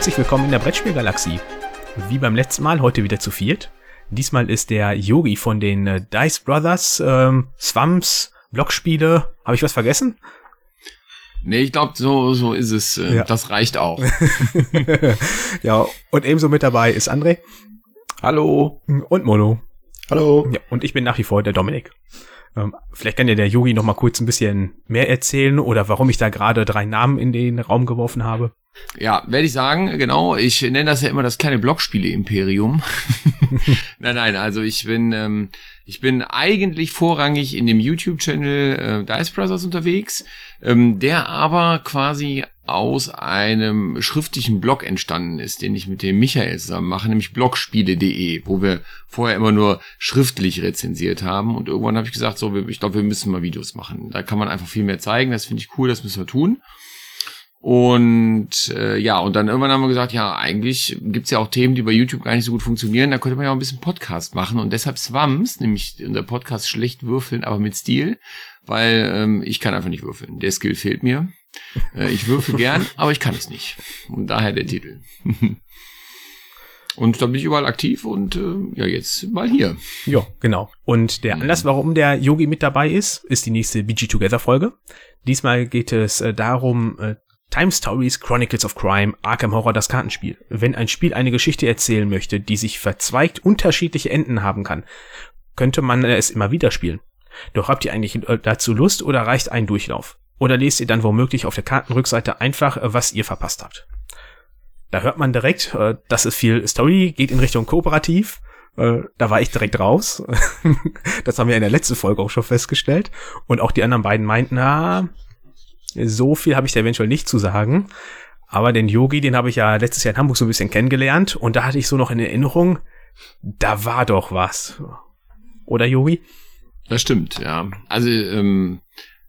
Herzlich willkommen in der Brettspielgalaxie. Wie beim letzten Mal, heute wieder zu viert. Diesmal ist der Yogi von den äh, Dice Brothers, ähm, Swamps, Blockspiele. Habe ich was vergessen? Nee, ich glaube, so, so ist es. Äh, Ja. Das reicht auch. ja, und ebenso mit dabei ist André Hallo. und Mono. Hallo. Ja, und ich bin nach wie vor der Dominik. Ähm, vielleicht kann ja der Yogi noch mal kurz ein bisschen mehr erzählen oder warum ich da gerade drei Namen in den Raum geworfen habe. Ja, werde ich sagen, genau. Ich nenne das ja immer das kleine Blockspiele-Imperium. nein, nein, also ich bin, ähm, ich bin eigentlich vorrangig in dem YouTube-Channel äh, Dice Brothers unterwegs, ähm, der aber quasi aus einem schriftlichen Blog entstanden ist, den ich mit dem Michael zusammen mache, nämlich blogspiele.de, wo wir vorher immer nur schriftlich rezensiert haben. Und irgendwann habe ich gesagt, so, ich glaube, wir müssen mal Videos machen. Da kann man einfach viel mehr zeigen. Das finde ich cool, das müssen wir tun. Und äh, ja, und dann irgendwann haben wir gesagt, ja, eigentlich gibt's ja auch Themen, die bei YouTube gar nicht so gut funktionieren. Da könnte man ja auch ein bisschen Podcast machen. Und deshalb Swams, nämlich unser Podcast schlecht würfeln, aber mit Stil, weil ähm, ich kann einfach nicht würfeln. Der Skill fehlt mir. Äh, ich würfel gern, aber ich kann es nicht. Und daher der Titel. und da bin ich überall aktiv und äh, ja, jetzt mal hier. Ja, genau. Und der Anlass, warum der Yogi mit dabei ist, ist die nächste BG Together Folge. Diesmal geht es äh, darum, äh, Time Stories, Chronicles of Crime, Arkham Horror, das Kartenspiel. Wenn ein Spiel eine Geschichte erzählen möchte, die sich verzweigt unterschiedliche Enden haben kann, könnte man es immer wieder spielen. Doch habt ihr eigentlich äh, dazu Lust oder reicht ein Durchlauf? Oder lest ihr dann womöglich auf der Kartenrückseite einfach, äh, was ihr verpasst habt? Da hört man direkt, äh, das ist viel Story, geht in Richtung Kooperativ. Da war ich direkt raus. Das haben wir in der letzten Folge auch schon festgestellt. Und auch die anderen beiden meinten, na, so viel habe ich da eventuell nicht zu sagen. Aber den Yogi, den habe ich ja letztes Jahr in Hamburg so ein bisschen kennengelernt. Und da hatte ich so noch in Erinnerung, da war doch was. Oder Yogi? Das stimmt, ja. Also, ähm,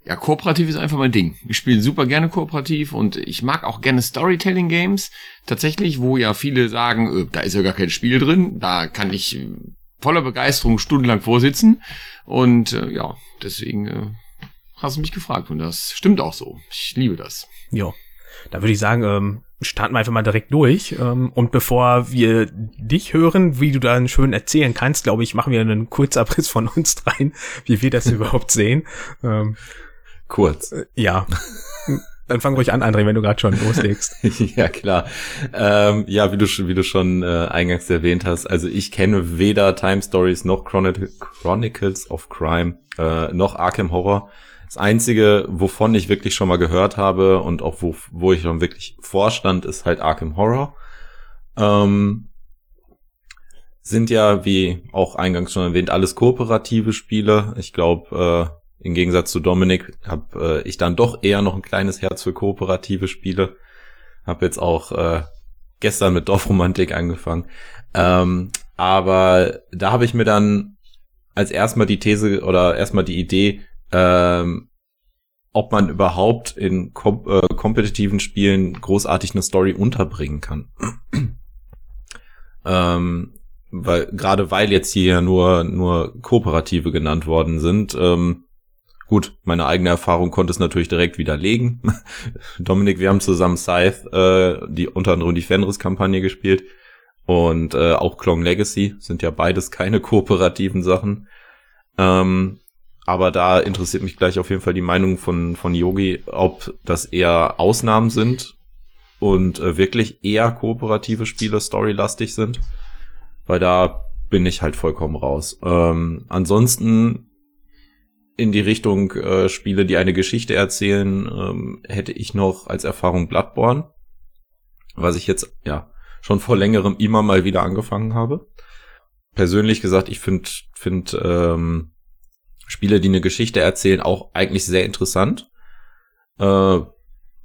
ja, kooperativ ist einfach mein Ding. Ich spiele super gerne kooperativ und ich mag auch gerne Storytelling-Games. Tatsächlich, wo ja viele sagen, äh, da ist ja gar kein Spiel drin. Da kann ich äh, voller Begeisterung stundenlang vorsitzen. Und äh, ja, deswegen äh, hast du mich gefragt und das stimmt auch so. Ich liebe das. Jo. Da würde ich sagen, ähm, starten wir einfach mal direkt durch. Ähm, und bevor wir dich hören, wie du dann schön erzählen kannst, glaube ich, machen wir einen Kurzabriss von uns dreien, wie wir das überhaupt sehen. Ähm, Kurz. ja. Dann fang ruhig an, André, wenn du gerade schon loslegst. ja, klar. Ähm, ja, wie du, schon- wie du schon äh, eingangs erwähnt hast, also ich kenne weder Time Stories noch Chroni- Chronicles of Crime äh, noch Arkham Horror. Das Einzige, wovon ich wirklich schon mal gehört habe und auch wo, wo ich dann wirklich vorstand, ist halt Arkham Horror. Ähm, sind ja, wie auch eingangs schon erwähnt, alles kooperative Spiele. Ich glaube, äh, im Gegensatz zu Dominik habe äh, ich dann doch eher noch ein kleines Herz für kooperative Spiele. Hab jetzt auch äh, gestern mit Dorfromantik angefangen. Ähm, aber da habe ich mir dann als erstmal die These oder erstmal die Idee, ähm, ob man überhaupt in kom äh, kompetitiven Spielen großartig eine Story unterbringen kann. ähm, weil gerade weil jetzt hier ja nur nur kooperative genannt worden sind. Ähm, gut, meine eigene Erfahrung konnte es natürlich direkt widerlegen. Dominik, wir haben zusammen Scythe, äh, die unter anderem die Fenris-Kampagne gespielt und äh, auch Klong Legacy sind ja beides keine kooperativen Sachen. Ähm, aber da interessiert mich gleich auf jeden Fall die Meinung von von Yogi, ob das eher Ausnahmen sind und äh, wirklich eher kooperative Spiele storylastig sind, weil da bin ich halt vollkommen raus. Ähm, ansonsten in die Richtung äh, Spiele, die eine Geschichte erzählen, ähm, hätte ich noch als Erfahrung Bloodborne, was ich jetzt ja schon vor längerem immer mal wieder angefangen habe. Persönlich gesagt, ich finde find, ähm, Spiele, die eine Geschichte erzählen, auch eigentlich sehr interessant. Äh,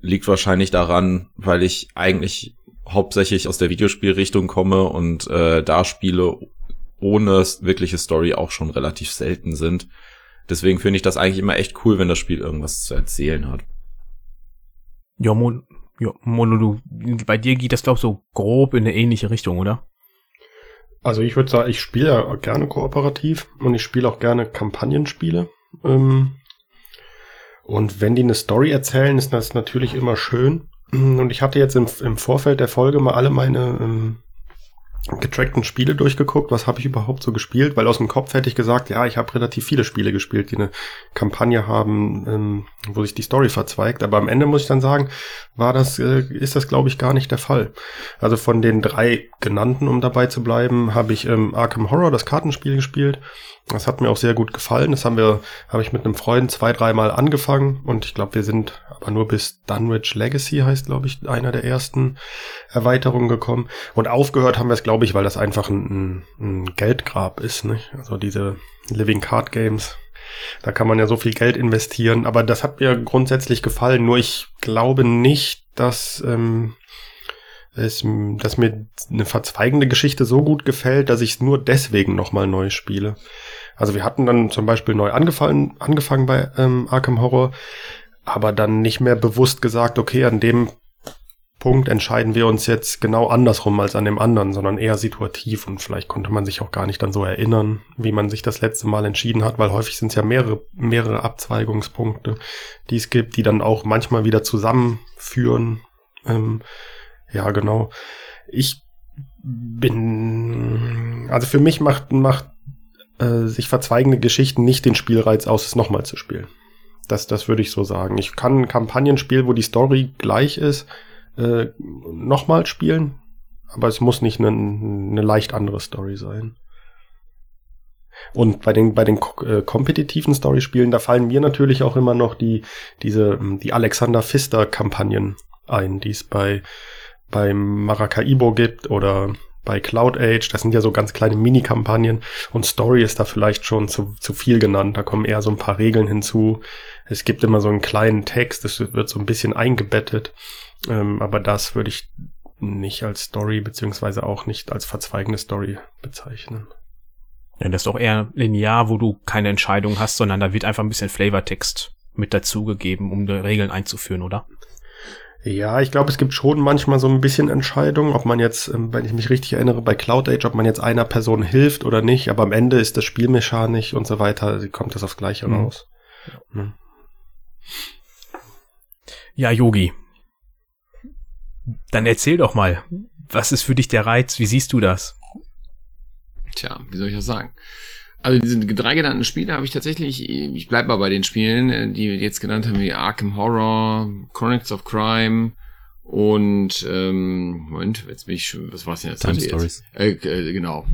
liegt wahrscheinlich daran, weil ich eigentlich hauptsächlich aus der Videospielrichtung komme und äh, da Spiele ohne wirkliche Story auch schon relativ selten sind. Deswegen finde ich das eigentlich immer echt cool, wenn das Spiel irgendwas zu erzählen hat. Ja, Mon ja, Mono, du, bei dir geht das, glaub so grob in eine ähnliche Richtung, oder? Also ich würde sagen, ich spiele ja gerne kooperativ und ich spiele auch gerne Kampagnenspiele. Ähm, und wenn die eine Story erzählen, ist das natürlich immer schön. Und ich hatte jetzt im, im Vorfeld der Folge mal alle meine ähm, getrackten Spiele durchgeguckt, was habe ich überhaupt so gespielt, weil aus dem Kopf hätte ich gesagt, ja, ich habe relativ viele Spiele gespielt, die eine Kampagne haben, ähm, wo sich die Story verzweigt, aber am Ende muss ich dann sagen, war das, äh, ist das glaube ich gar nicht der Fall. Also von den drei genannten, um dabei zu bleiben, habe ich ähm, Arkham Horror, das Kartenspiel gespielt, das hat mir auch sehr gut gefallen. Das haben wir, habe ich mit einem Freund zwei, dreimal angefangen und ich glaube, wir sind aber nur bis Dunwich Legacy heißt, glaube ich, einer der ersten Erweiterungen gekommen. Und aufgehört haben wir es, glaube ich, weil das einfach ein, ein Geldgrab ist, nicht? Also diese Living Card Games. Da kann man ja so viel Geld investieren, aber das hat mir grundsätzlich gefallen. Nur ich glaube nicht, dass ähm, es, dass mir eine verzweigende Geschichte so gut gefällt, dass ich es nur deswegen nochmal neu spiele. Also wir hatten dann zum Beispiel neu angefangen, angefangen bei ähm, Arkham Horror, aber dann nicht mehr bewusst gesagt, okay, an dem Punkt entscheiden wir uns jetzt genau andersrum als an dem anderen, sondern eher situativ und vielleicht konnte man sich auch gar nicht dann so erinnern, wie man sich das letzte Mal entschieden hat, weil häufig sind es ja mehrere, mehrere Abzweigungspunkte, die es gibt, die dann auch manchmal wieder zusammenführen. Ähm, ja, genau. Ich bin, also für mich macht, macht äh, sich verzweigende Geschichten nicht den Spielreiz aus, es nochmal zu spielen. Das, das würde ich so sagen. Ich kann ein Kampagnenspiel, wo die Story gleich ist, äh, nochmal spielen, aber es muss nicht eine, eine leicht andere Story sein. Und bei den, bei den äh, kompetitiven Story-Spielen, da fallen mir natürlich auch immer noch die, diese, die Alexander Pfister-Kampagnen ein, die es bei, beim Maracaibo gibt oder bei Cloud Age, das sind ja so ganz kleine Mini-Kampagnen und Story ist da vielleicht schon zu, zu viel genannt. Da kommen eher so ein paar Regeln hinzu. Es gibt immer so einen kleinen Text, das wird so ein bisschen eingebettet. Ähm, aber das würde ich nicht als Story beziehungsweise auch nicht als verzweigende Story bezeichnen. Ja, das ist doch eher linear, wo du keine Entscheidung hast, sondern da wird einfach ein bisschen Flavortext mit dazugegeben, um die Regeln einzuführen, oder? Ja, ich glaube, es gibt schon manchmal so ein bisschen Entscheidung, ob man jetzt, ähm, wenn ich mich richtig erinnere, bei Cloud Age, ob man jetzt einer Person hilft oder nicht, aber am Ende ist das Spielmechanisch und so weiter, kommt das aufs Gleiche mhm. raus. Ja. ja, Yogi. Dann erzähl doch mal, was ist für dich der Reiz? Wie siehst du das? Tja, wie soll ich das sagen? Also diese drei genannten Spiele habe ich tatsächlich, ich bleibe mal bei den Spielen, äh, die wir jetzt genannt haben, wie Arkham Horror, Chronicles of Crime und ähm, Moment, jetzt bin ich schon, was war's denn jetzt? Time Stories. Äh, äh, genau.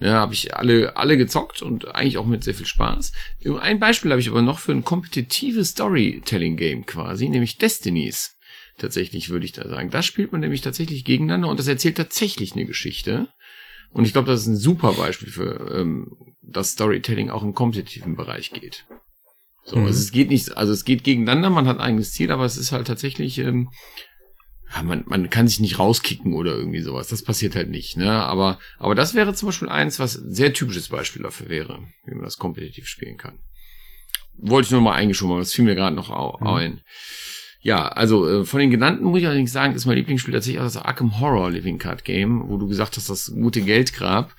Ja, habe ich alle alle gezockt und eigentlich auch mit sehr viel Spaß. Ein Beispiel habe ich aber noch für ein kompetitives Storytelling-Game quasi, nämlich Destinies. Tatsächlich würde ich da sagen. Das spielt man nämlich tatsächlich gegeneinander und das erzählt tatsächlich eine Geschichte. Und ich glaube, das ist ein super Beispiel für ähm, das Storytelling auch im kompetitiven Bereich geht. So, mhm. also es geht nicht, also es geht gegeneinander, man hat ein eigenes Ziel, aber es ist halt tatsächlich, ähm, ja, man, man kann sich nicht rauskicken oder irgendwie sowas. Das passiert halt nicht, ne? Aber, aber das wäre zum Beispiel eins, was sehr typisches Beispiel dafür wäre, wie man das kompetitiv spielen kann. Wollte ich nur mal eingeschoben haben, das fiel mir gerade noch mhm. ein. Mhm. Ja, also äh, von den genannten muss ich allerdings sagen, ist mein Lieblingsspiel tatsächlich auch das Arkham Horror Living Card Game, wo du gesagt hast, das gute Geldgrab.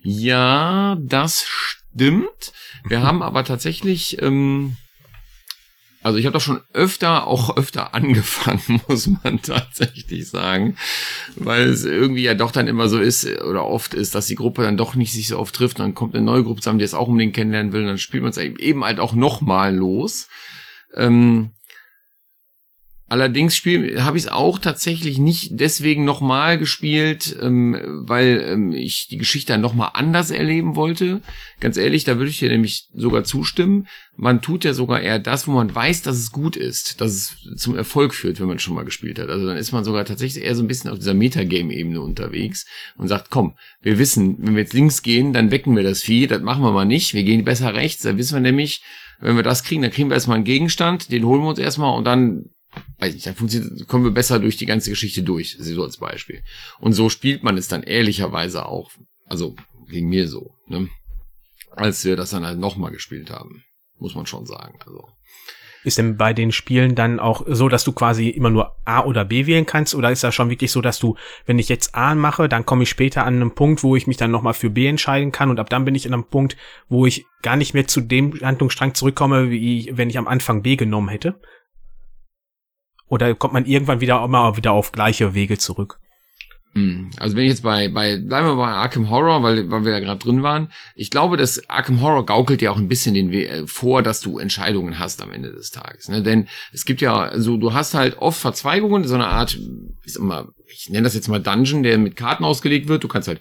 Ja, das stimmt. Wir haben aber tatsächlich, ähm, also ich habe doch schon öfter, auch öfter angefangen, muss man tatsächlich sagen, weil es irgendwie ja doch dann immer so ist oder oft ist, dass die Gruppe dann doch nicht sich so oft trifft, dann kommt eine neue Gruppe zusammen, die es auch unbedingt kennenlernen will, dann spielt man es eben halt auch nochmal los. Ähm, Allerdings habe ich es auch tatsächlich nicht deswegen nochmal gespielt, ähm, weil ähm, ich die Geschichte nochmal anders erleben wollte. Ganz ehrlich, da würde ich dir nämlich sogar zustimmen. Man tut ja sogar eher das, wo man weiß, dass es gut ist, dass es zum Erfolg führt, wenn man schon mal gespielt hat. Also dann ist man sogar tatsächlich eher so ein bisschen auf dieser Metagame-Ebene unterwegs und sagt, komm, wir wissen, wenn wir jetzt links gehen, dann wecken wir das Vieh, das machen wir mal nicht. Wir gehen besser rechts, da wissen wir nämlich, wenn wir das kriegen, dann kriegen wir erstmal einen Gegenstand, den holen wir uns erstmal und dann weiß nicht, dann funktioniert, kommen wir besser durch die ganze Geschichte durch, so als Beispiel. Und so spielt man es dann ehrlicherweise auch, also gegen mir so, ne? als wir das dann halt nochmal gespielt haben, muss man schon sagen. Also ist denn bei den Spielen dann auch so, dass du quasi immer nur A oder B wählen kannst? Oder ist das schon wirklich so, dass du, wenn ich jetzt A mache, dann komme ich später an einen Punkt, wo ich mich dann nochmal für B entscheiden kann und ab dann bin ich an einem Punkt, wo ich gar nicht mehr zu dem Handlungsstrang zurückkomme, wie wenn ich am Anfang B genommen hätte? Oder kommt man irgendwann wieder mal wieder auf gleiche Wege zurück? Hm, also wenn ich jetzt bei, bei, bleiben wir bei Arkham Horror, weil, weil wir da gerade drin waren. Ich glaube, dass Arkham Horror gaukelt ja auch ein bisschen den We äh, vor, dass du Entscheidungen hast am Ende des Tages. Ne? Denn es gibt ja, also du hast halt oft Verzweigungen, so eine Art, ich sag mal, ich nenne das jetzt mal Dungeon, der mit Karten ausgelegt wird. Du kannst halt,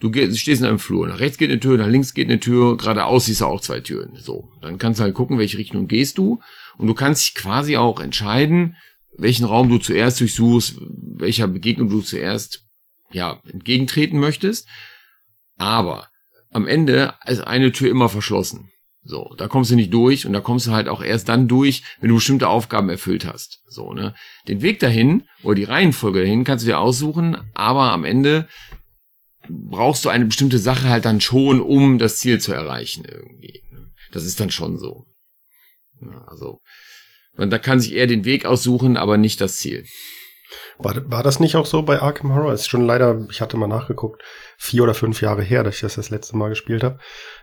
du stehst in einem Flur, nach rechts geht eine Tür, nach links geht eine Tür, geradeaus siehst du auch zwei Türen. So, dann kannst du halt gucken, welche Richtung gehst du. Und du kannst dich quasi auch entscheiden, welchen Raum du zuerst durchsuchst, welcher Begegnung du zuerst ja entgegentreten möchtest. Aber am Ende ist eine Tür immer verschlossen. So, da kommst du nicht durch und da kommst du halt auch erst dann durch, wenn du bestimmte Aufgaben erfüllt hast. So, ne? Den Weg dahin oder die Reihenfolge dahin kannst du dir aussuchen, aber am Ende brauchst du eine bestimmte Sache halt dann schon, um das Ziel zu erreichen irgendwie. Ne? Das ist dann schon so. Also, man, da kann sich eher den Weg aussuchen, aber nicht das Ziel. War, war das nicht auch so bei Arkham Horror? ist schon leider, ich hatte mal nachgeguckt, vier oder fünf Jahre her, dass ich das das letzte Mal gespielt habe.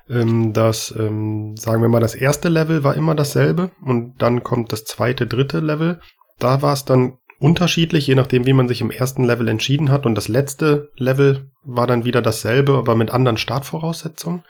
Ähm, das, ähm, sagen wir mal, das erste Level war immer dasselbe und dann kommt das zweite, dritte Level. Da war es dann unterschiedlich, je nachdem, wie man sich im ersten Level entschieden hat. Und das letzte Level war dann wieder dasselbe, aber mit anderen Startvoraussetzungen.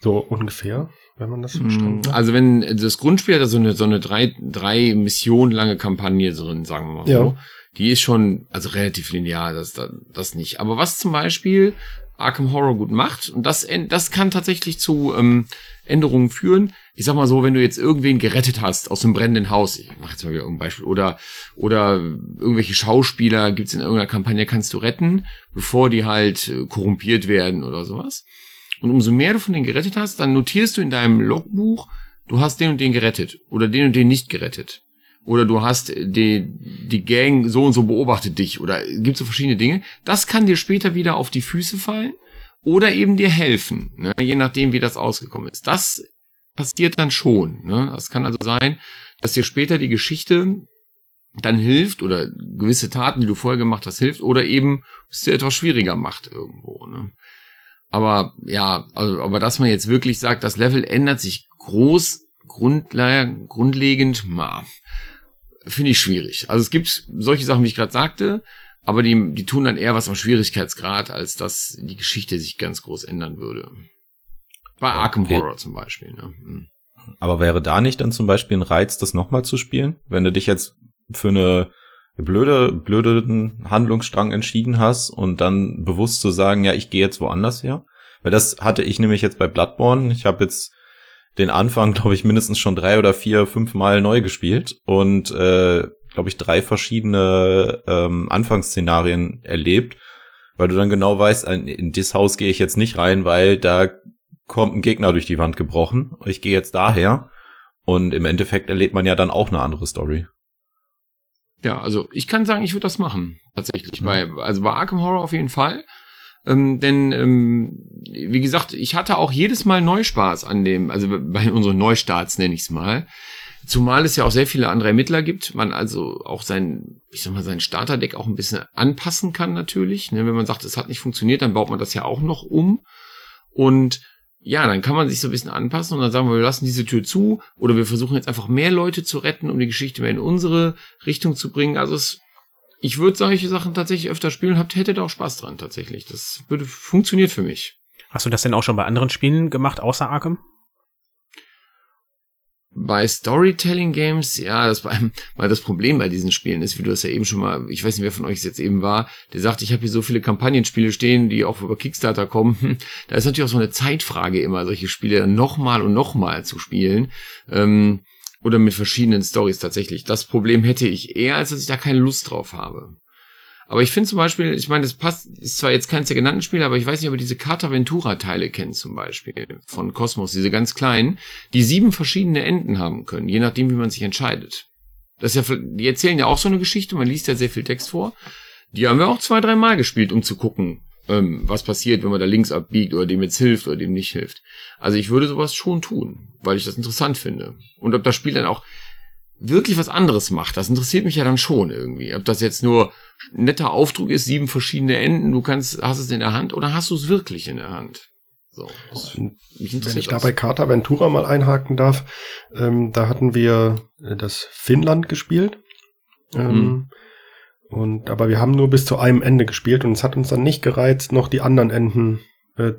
So ungefähr wenn man das hm, verstanden hat. Also wenn das Grundspiel hat so eine so eine drei drei Mission lange Kampagne drin, sagen wir mal ja. so. Die ist schon also relativ linear, das das nicht. Aber was zum Beispiel Arkham Horror gut macht und das das kann tatsächlich zu ähm, Änderungen führen. Ich sag mal so, wenn du jetzt irgendwen gerettet hast aus einem brennenden Haus, ich mach jetzt mal wieder ein Beispiel, oder, oder irgendwelche Schauspieler gibt's in irgendeiner Kampagne, kannst du retten, bevor die halt äh, korrumpiert werden oder sowas. Und umso mehr du von denen gerettet hast, dann notierst du in deinem Logbuch, du hast den und den gerettet oder den und den nicht gerettet. Oder du hast die, die Gang so und so beobachtet dich oder gibt so verschiedene Dinge. Das kann dir später wieder auf die Füße fallen oder eben dir helfen, ne? je nachdem, wie das ausgekommen ist. Das passiert dann schon. Ne? Das kann also sein, dass dir später die Geschichte dann hilft oder gewisse Taten, die du vorher gemacht hast, hilft oder eben es dir etwas schwieriger macht irgendwo. Ne? Aber ja, also, aber dass man jetzt wirklich sagt, das Level ändert sich groß, grundlegend, finde ich schwierig. Also es gibt solche Sachen, wie ich gerade sagte, aber die, die tun dann eher was am Schwierigkeitsgrad, als dass die Geschichte sich ganz groß ändern würde. Bei Arkham Horror zum Beispiel. Ne? Hm. Aber wäre da nicht dann zum Beispiel ein Reiz, das nochmal zu spielen? Wenn du dich jetzt für eine blöde, blöden Handlungsstrang entschieden hast und dann bewusst zu sagen, ja, ich gehe jetzt woanders her. Weil das hatte ich nämlich jetzt bei Bloodborne. Ich habe jetzt den Anfang, glaube ich, mindestens schon drei oder vier, fünf Mal neu gespielt und äh, glaube ich, drei verschiedene ähm, Anfangsszenarien erlebt, weil du dann genau weißt, in das Haus gehe ich jetzt nicht rein, weil da kommt ein Gegner durch die Wand gebrochen. Ich gehe jetzt daher. Und im Endeffekt erlebt man ja dann auch eine andere Story. Ja, also ich kann sagen, ich würde das machen. Tatsächlich. Mhm. Bei, also bei Arkham Horror auf jeden Fall. Ähm, denn, ähm, wie gesagt, ich hatte auch jedes Mal Neuspaß an dem, also bei unseren Neustarts nenne ich es mal. Zumal es ja auch sehr viele andere Ermittler gibt, man also auch sein, ich sag mal, sein Starterdeck auch ein bisschen anpassen kann natürlich. Ne? Wenn man sagt, es hat nicht funktioniert, dann baut man das ja auch noch um. Und ja, dann kann man sich so ein bisschen anpassen und dann sagen wir, wir lassen diese Tür zu oder wir versuchen jetzt einfach mehr Leute zu retten, um die Geschichte mehr in unsere Richtung zu bringen. Also es, ich würde solche Sachen tatsächlich öfter spielen, habt, hättet auch Spaß dran tatsächlich. Das würde funktioniert für mich. Hast du das denn auch schon bei anderen Spielen gemacht, außer Arkham? Bei Storytelling Games, ja, das beim, weil das Problem bei diesen Spielen ist, wie du das ja eben schon mal, ich weiß nicht, wer von euch es jetzt eben war, der sagt, ich habe hier so viele Kampagnenspiele stehen, die auch über Kickstarter kommen. Da ist natürlich auch so eine Zeitfrage immer, solche Spiele nochmal und nochmal zu spielen. Ähm, oder mit verschiedenen Stories tatsächlich. Das Problem hätte ich eher, als dass ich da keine Lust drauf habe. Aber ich finde zum Beispiel, ich meine, das passt, ist zwar jetzt keins der genannten Spiele, aber ich weiß nicht, ob ihr diese Carta Ventura Teile kennt zum Beispiel von Cosmos, diese ganz kleinen, die sieben verschiedene Enden haben können, je nachdem, wie man sich entscheidet. Das ist ja, die erzählen ja auch so eine Geschichte, man liest ja sehr viel Text vor. Die haben wir auch zwei, drei Mal gespielt, um zu gucken, ähm, was passiert, wenn man da links abbiegt oder dem jetzt hilft oder dem nicht hilft. Also ich würde sowas schon tun, weil ich das interessant finde. Und ob das Spiel dann auch wirklich was anderes macht, das interessiert mich ja dann schon irgendwie. Ob das jetzt nur netter Aufdruck ist, sieben verschiedene Enden, du kannst, hast es in der Hand oder hast du es wirklich in der Hand? So, Wenn ich da bei Carta Ventura mal einhaken darf, ähm, da hatten wir äh, das Finnland gespielt Ähm, mhm. Und aber wir haben nur bis zu einem Ende gespielt und es hat uns dann nicht gereizt, noch die anderen Enden äh,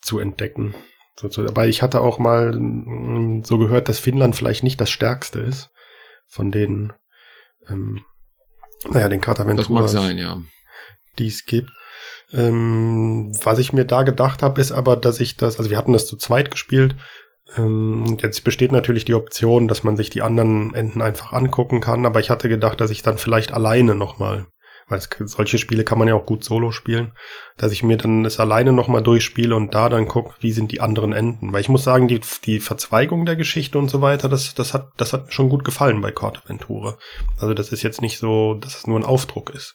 zu entdecken. So, so, aber ich hatte auch mal mh, mm, so gehört, dass Finnland vielleicht nicht das stärkste ist von den, ähm, naja, den Kartaventuras. Das mag sein, ja. Die es gibt. Ähm, was ich mir da gedacht habe, ist aber, dass ich das, also wir hatten das zu zweit gespielt. Ähm, jetzt besteht natürlich die Option, dass man sich die anderen Enden einfach angucken kann, aber ich hatte gedacht, dass ich dann vielleicht alleine nochmal weil es, solche Spiele kann man ja auch gut solo spielen, dass ich mir dann es alleine nochmal durchspiele und da dann gucke, wie sind die anderen Enden. Weil ich muss sagen, die, die Verzweigung der Geschichte und so weiter, das, das hat, das hat mir schon gut gefallen bei Cord Aventura. Also das ist jetzt nicht so, dass es nur ein Aufdruck ist.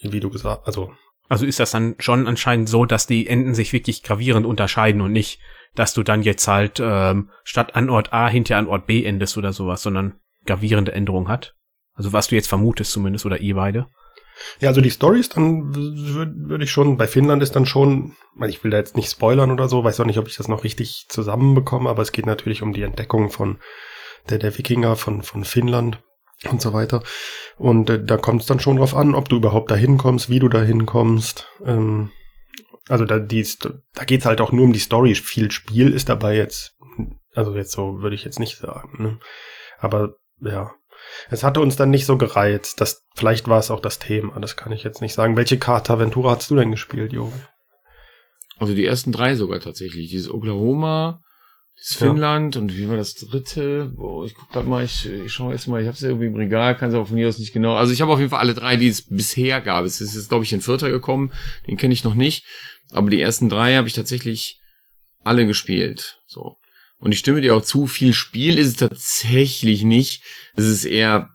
Wie du gesagt, also. Also ist das dann schon anscheinend so, dass die Enden sich wirklich gravierend unterscheiden und nicht, dass du dann jetzt halt ähm, statt an Ort A hinter an Ort B endest oder sowas, sondern gravierende Änderungen hat? Also was du jetzt vermutest zumindest oder ihr beide? Ja, also die Stories, dann würde würd ich schon, bei Finnland ist dann schon, ich will da jetzt nicht spoilern oder so, weiß auch nicht, ob ich das noch richtig zusammenbekomme, aber es geht natürlich um die Entdeckung von der, der Wikinger von, von Finnland und so weiter. Und äh, da kommt es dann schon drauf an, ob du überhaupt dahin kommst, wie du dahin kommst. Ähm, also da, die, da geht's halt auch nur um die Story. Viel Spiel ist dabei jetzt, also jetzt so würde ich jetzt nicht sagen. Ne? Aber ja, es hatte uns dann nicht so gereizt. Das, vielleicht war es auch das Thema, das kann ich jetzt nicht sagen. Welche Karte Aventura hast du denn gespielt, Jo? Also die ersten drei sogar tatsächlich. Dieses Oklahoma, dieses Finnland ja. und wie war das dritte? Boah, ich guck grad mal, ich, ich schaue jetzt mal, ich habe es irgendwie im Regal, kann es aber von mir aus nicht genau. Also ich habe auf jeden Fall alle drei, die es bisher gab. Es ist jetzt, glaube ich, ein vierter gekommen, den kenne ich noch nicht. Aber die ersten drei habe ich tatsächlich alle gespielt. So. Und ich stimme dir auch zu, viel Spiel ist es tatsächlich nicht. Es ist eher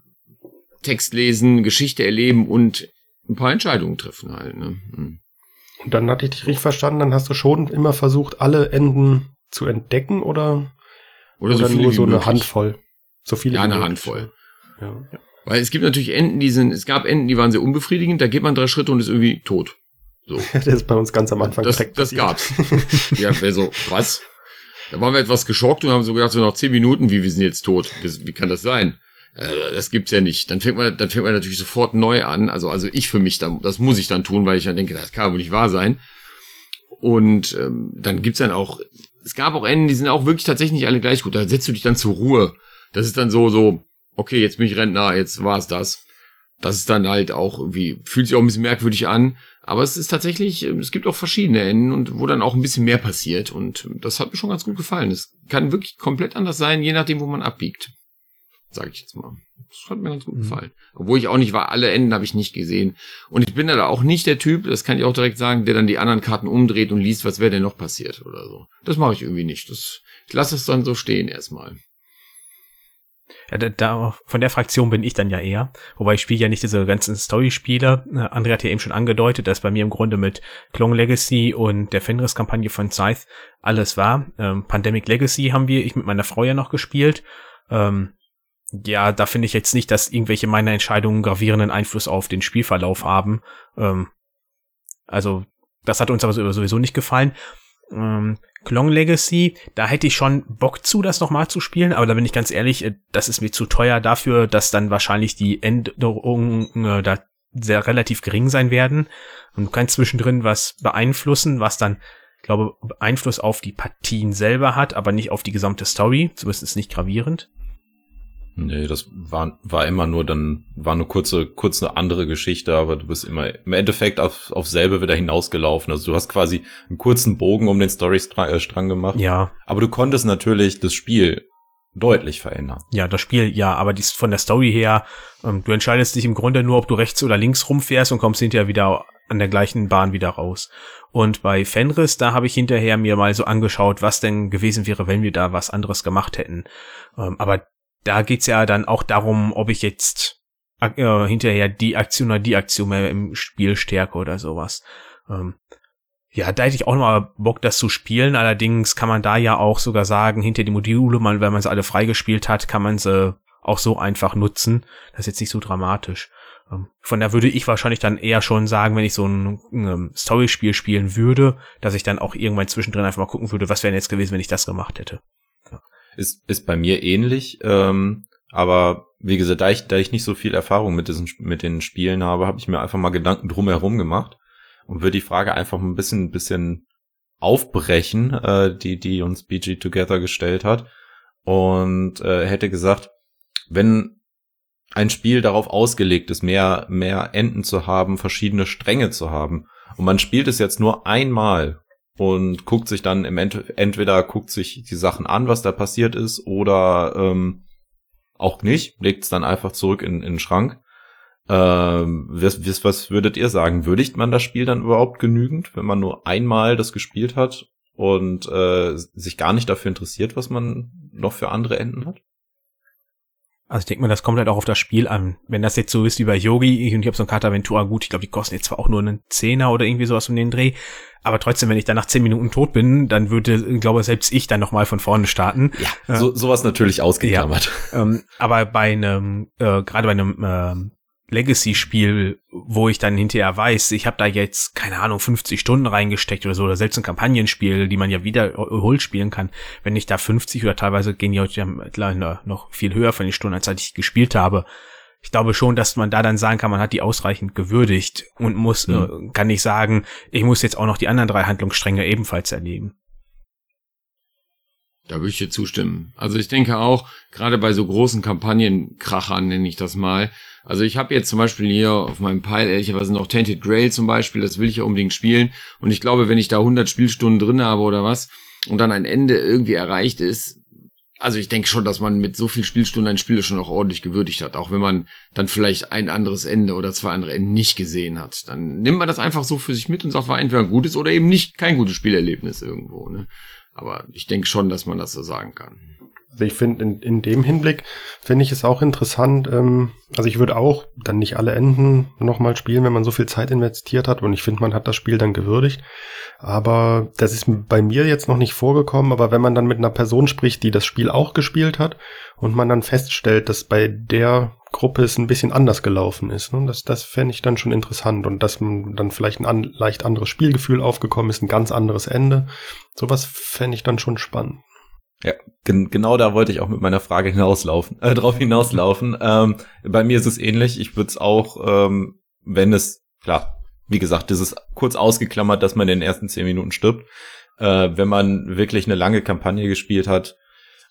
Text lesen, Geschichte erleben und ein paar Entscheidungen treffen halt. Ne? Hm. Und dann hatte ich dich richtig verstanden, dann hast du schon immer versucht, alle Enden zu entdecken oder, oder, so oder nur so eine Handvoll? So viele ja, eine Handvoll. Ja. Weil es gibt natürlich Enden, die sind, es gab Enden, die waren sehr unbefriedigend, da geht man drei Schritte und ist irgendwie tot. So. das ist bei uns ganz am Anfang Das, das gab's. ja, so, was? Da waren wir etwas geschockt und haben so gedacht, so nach zehn Minuten, wie wir sind jetzt tot. Wie kann das sein? Äh, das gibt's ja nicht. Dann fängt man, dann fängt man natürlich sofort neu an. Also, also ich für mich, das muss ich dann tun, weil ich dann denke, das kann wohl nicht wahr sein. Und ähm, dann gibt's dann auch, es gab auch Enden, die sind auch wirklich tatsächlich nicht alle gleich gut. Da setzt du dich dann zur Ruhe. Das ist dann so, so, okay, jetzt bin ich Rentner, jetzt war's das. Das ist dann halt auch irgendwie, fühlt sich auch ein bisschen merkwürdig an. Aber es ist tatsächlich, es gibt auch verschiedene Enden und wo dann auch ein bisschen mehr passiert. Und das hat mir schon ganz gut gefallen. Es kann wirklich komplett anders sein, je nachdem, wo man abbiegt. Sag ich jetzt mal. Das hat mir ganz gut mhm. gefallen. Obwohl ich auch nicht war, alle Enden habe ich nicht gesehen. Und ich bin da auch nicht der Typ, das kann ich auch direkt sagen, der dann die anderen Karten umdreht und liest, was wäre denn noch passiert oder so. Das mache ich irgendwie nicht. Das, ich lasse es dann so stehen erstmal. Ja, da, von der Fraktion bin ich dann ja eher. Wobei ich spiele ja nicht diese ganzen Story-Spiele. Äh, André hat ja eben schon angedeutet, dass bei mir im Grunde mit Clone Legacy und der Fenris-Kampagne von Scythe alles war. Ähm, Pandemic Legacy haben wir, ich mit meiner Frau ja noch gespielt. Ähm, ja, da finde ich jetzt nicht, dass irgendwelche meiner Entscheidungen gravierenden Einfluss auf den Spielverlauf haben. Ähm, also, das hat uns aber sowieso nicht gefallen. Ähm, Klong Legacy, da hätte ich schon Bock zu, das nochmal zu spielen, aber da bin ich ganz ehrlich, äh, das ist mir zu teuer dafür, dass dann wahrscheinlich die Änderungen äh, da sehr relativ gering sein werden. Und du kannst zwischendrin was beeinflussen, was dann, glaube, Einfluss auf die Partien selber hat, aber nicht auf die gesamte Story. Zumindest nicht gravierend. Nee, das war, war immer nur dann, war nur kurze, kurz eine andere Geschichte, aber du bist immer im Endeffekt auf, auf selbe wieder hinausgelaufen. Also du hast quasi einen kurzen Bogen um den Storystrang äh, gemacht. Ja. Aber du konntest natürlich das Spiel deutlich verändern. Ja, das Spiel, ja, aber dies von der Story her, ähm, du entscheidest dich im Grunde nur, ob du rechts oder links rumfährst und kommst hinterher wieder an der gleichen Bahn wieder raus. Und bei Fenris, da habe ich hinterher mir mal so angeschaut, was denn gewesen wäre, wenn wir da was anderes gemacht hätten. Ähm, aber da geht's ja dann auch darum, ob ich jetzt äh, hinterher die Aktion oder die Aktion mehr im Spiel stärke oder sowas. Ähm, ja, da hätte ich auch noch mal Bock, das zu spielen. Allerdings kann man da ja auch sogar sagen, hinter die Module, man, wenn man sie alle freigespielt hat, kann man sie auch so einfach nutzen. Das ist jetzt nicht so dramatisch. Ähm, von da würde ich wahrscheinlich dann eher schon sagen, wenn ich so ein, ein Story-Spiel spielen würde, dass ich dann auch irgendwann zwischendrin einfach mal gucken würde, was wäre denn jetzt gewesen, wenn ich das gemacht hätte ist, ist bei mir ähnlich. Ähm, Aber wie gesagt, da ich, da ich nicht so viel Erfahrung mit diesen, mit den Spielen habe, habe ich mir einfach mal Gedanken drumherum gemacht und würde die Frage einfach ein bisschen, ein bisschen aufbrechen, äh, die, die uns BG Together gestellt hat. Und äh, hätte gesagt, wenn ein Spiel darauf ausgelegt ist, mehr, mehr Enden zu haben, verschiedene Stränge zu haben, und man spielt es jetzt nur einmal und guckt sich dann im Ent entweder guckt sich die Sachen an, was da passiert ist, oder ähm, auch nicht, legt es dann einfach zurück in, in den Schrank. Ähm, was, was, was würdet ihr sagen? Würdigt man das Spiel dann überhaupt genügend, wenn man nur einmal das gespielt hat und äh, sich gar nicht dafür interessiert, was man noch für andere Enden hat? Also ich denke mal, das kommt halt auch auf das Spiel an. Wenn das jetzt so ist wie bei Yogi und ich habe so ein Karte Aventura, gut, ich glaube, die kosten jetzt zwar auch nur einen Zehner oder irgendwie sowas um den Dreh, aber trotzdem, wenn ich dann nach zehn Minuten tot bin, dann würde, glaube selbst ich dann nochmal von vorne starten. Ja, so, sowas natürlich ausgeklammert. Ja, ähm, aber bei einem, äh, gerade bei einem ähm, Legacy-Spiel, wo ich dann hinterher weiß, ich habe da jetzt, keine Ahnung, 50 Stunden reingesteckt oder so, oder selbst ein Kampagnenspiel, die man ja wiederholt spielen kann, wenn ich da 50 oder teilweise gehen die heute ja noch viel höher von den Stunden, als ich gespielt habe. Ich glaube schon, dass man da dann sagen kann, man hat die ausreichend gewürdigt und muss, mhm. äh, kann nicht sagen, ich muss jetzt auch noch die anderen drei Handlungsstränge ebenfalls erleben. Da würde ich dir zustimmen. Also ich denke auch, gerade bei so großen Kampagnenkrachern nenne ich das mal. Also ich habe jetzt zum Beispiel hier auf meinem Pile ehrlicherweise noch Tainted Grail zum Beispiel, das will ich ja unbedingt spielen. Und ich glaube, wenn ich da 100 Spielstunden drin habe oder was und dann ein Ende irgendwie erreicht ist, also ich denke schon, dass man mit so viel Spielstunden ein Spiel schon auch ordentlich gewürdigt hat, auch wenn man dann vielleicht ein anderes Ende oder zwei andere Enden nicht gesehen hat. Dann nimmt man das einfach so für sich mit und sagt, war entweder ein gutes oder eben nicht kein gutes Spielerlebnis irgendwo. Ne? Aber ich denke schon, dass man das so sagen kann. Also ich finde, in, in dem Hinblick finde ich es auch interessant. Ähm, also ich würde auch dann nicht alle Enden nochmal spielen, wenn man so viel Zeit investiert hat. Und ich finde, man hat das Spiel dann gewürdigt. Aber das ist bei mir jetzt noch nicht vorgekommen. Aber wenn man dann mit einer Person spricht, die das Spiel auch gespielt hat und man dann feststellt, dass bei der Gruppe es ein bisschen anders gelaufen ist, ne, das, das fände ich dann schon interessant. Und dass man dann vielleicht ein an, leicht anderes Spielgefühl aufgekommen ist, ein ganz anderes Ende. Sowas fände ich dann schon spannend. Ja, gen genau da wollte ich auch mit meiner Frage hinauslaufen, äh, drauf hinauslaufen. Ähm, bei mir ist es ähnlich. Ich würde es auch, ähm, wenn es, klar, wie gesagt, das ist kurz ausgeklammert, dass man in den ersten zehn Minuten stirbt. Äh, wenn man wirklich eine lange Kampagne gespielt hat,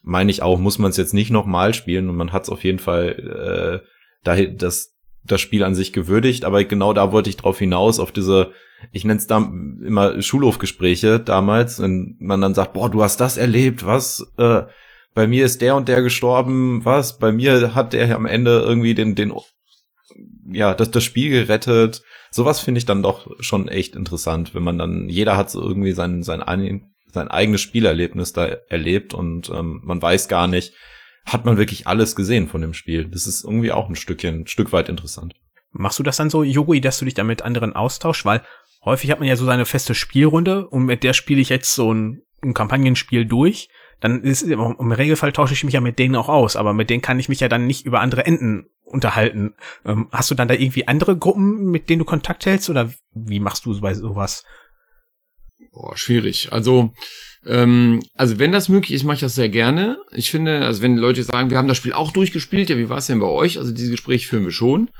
meine ich auch, muss man es jetzt nicht nochmal spielen und man hat es auf jeden Fall äh, da, das, das Spiel an sich gewürdigt, aber genau da wollte ich drauf hinaus, auf diese ich nenne es da immer Schulhofgespräche damals, wenn man dann sagt, boah, du hast das erlebt, was, äh, bei mir ist der und der gestorben, was, bei mir hat der am Ende irgendwie den, den, ja, das, das Spiel gerettet. Sowas finde ich dann doch schon echt interessant, wenn man dann, jeder hat so irgendwie sein, sein, sein eigenes Spielerlebnis da erlebt und ähm, man weiß gar nicht, hat man wirklich alles gesehen von dem Spiel. Das ist irgendwie auch ein Stückchen, ein Stück weit interessant. Machst du das dann so, Yogui, dass du dich da mit anderen austauschst? Weil häufig hat man ja so seine feste Spielrunde und mit der spiele ich jetzt so ein, ein Kampagnenspiel durch. Dann ist im Regelfall tausche ich mich ja mit denen auch aus, aber mit denen kann ich mich ja dann nicht über andere Enden unterhalten. Ähm, hast du dann da irgendwie andere Gruppen, mit denen du Kontakt hältst oder wie machst du bei sowas? Boah, schwierig. Also, ähm, also wenn das möglich ist, mache ich das sehr gerne. Ich finde, also wenn Leute sagen, wir haben das Spiel auch durchgespielt, ja, wie war es denn bei euch? Also diese Gespräche führen wir schon.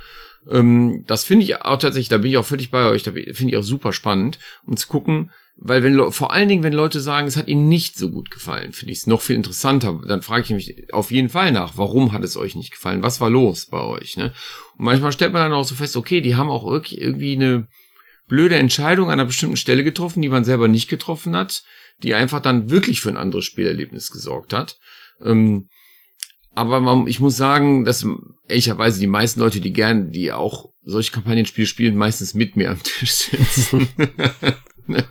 Ähm, das finde ich auch tatsächlich, da bin ich auch völlig bei euch, da finde ich auch super spannend, um zu gucken, weil wenn vor allen Dingen, wenn Leute sagen, es hat ihnen nicht so gut gefallen, finde ich es noch viel interessanter. Dann frage ich mich auf jeden Fall nach, warum hat es euch nicht gefallen? Was war los bei euch? Ne? Und manchmal stellt man dann auch so fest, okay, die haben auch irgendwie eine blöde Entscheidung an einer bestimmten Stelle getroffen, die man selber nicht getroffen hat, die einfach dann wirklich für ein anderes Spielerlebnis gesorgt hat. Ähm, aber man, ich muss sagen, dass ehrlicherweise die meisten Leute, die gern, die auch solche Kampagnenspiele spielen, meistens mit mir am Tisch sitzen.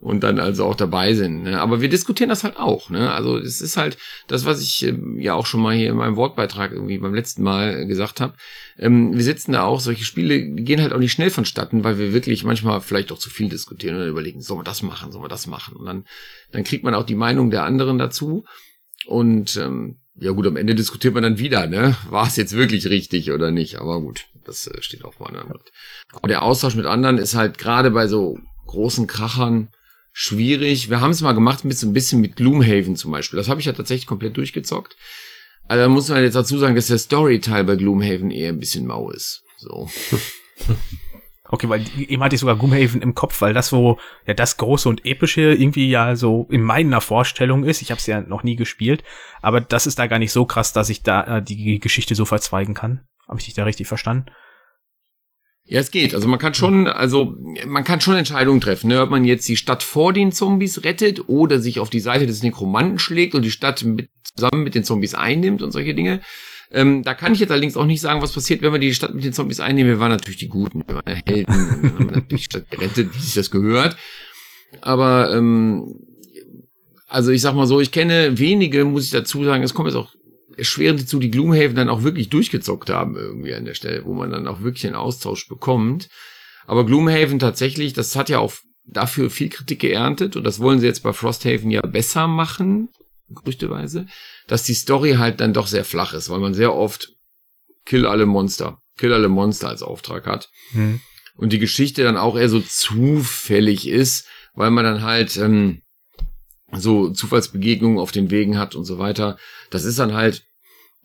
und dann also auch dabei sind. Ne? Aber wir diskutieren das halt auch. Ne? Also es ist halt das, was ich ähm, ja auch schon mal hier in meinem Wortbeitrag irgendwie beim letzten Mal gesagt habe. Ähm, wir sitzen da auch, solche Spiele gehen halt auch nicht schnell vonstatten, weil wir wirklich manchmal vielleicht auch zu viel diskutieren und überlegen, sollen wir das machen, sollen wir das machen? Und dann, dann kriegt man auch die Meinung der anderen dazu. Und ähm, ja gut, am Ende diskutiert man dann wieder, ne? War es jetzt wirklich richtig oder nicht? Aber gut, das äh, steht auf meiner Hand. Aber der Austausch mit anderen ist halt gerade bei so großen Krachern schwierig. Wir haben es mal gemacht mit so ein bisschen mit Gloomhaven zum Beispiel. Das habe ich ja tatsächlich komplett durchgezockt. Also da muss man jetzt dazu sagen, dass der Story-Teil bei Gloomhaven eher ein bisschen mau ist. So. Okay, weil eben hatte ich sogar Gloomhaven im Kopf, weil das so ja das große und epische irgendwie ja so in meiner Vorstellung ist. Ich habe es ja noch nie gespielt, aber das ist da gar nicht so krass, dass ich da äh, die Geschichte so verzweigen kann. Habe ich dich da richtig verstanden? Ja, es geht. Also man kann schon, also man kann schon Entscheidungen treffen, ne? ob man jetzt die Stadt vor den Zombies rettet oder sich auf die Seite des Nekromanten schlägt und die Stadt mit, zusammen mit den Zombies einnimmt und solche Dinge. Ähm, da kann ich jetzt allerdings auch nicht sagen, was passiert, wenn wir die Stadt mit den Zombies einnehmen. Wir waren natürlich die Guten, wir waren Helden, wir haben natürlich die Stadt gerettet, wie sich das gehört. Aber ähm, also ich sag mal so, ich kenne wenige, muss ich dazu sagen, es kommt jetzt auch erschwerend dazu, die Gloomhaven dann auch wirklich durchgezockt haben irgendwie an der Stelle, wo man dann auch wirklich einen Austausch bekommt. Aber Gloomhaven tatsächlich, das hat ja auch dafür viel Kritik geerntet und das wollen sie jetzt bei Frosthaven ja besser machen, gerüchteweise dass die Story halt dann doch sehr flach ist, weil man sehr oft Kill alle Monster, Kill alle Monster als Auftrag hat. Hm. Und die Geschichte dann auch eher so zufällig ist, weil man dann halt ähm, so Zufallsbegegnungen auf den Wegen hat und so weiter. Das ist dann halt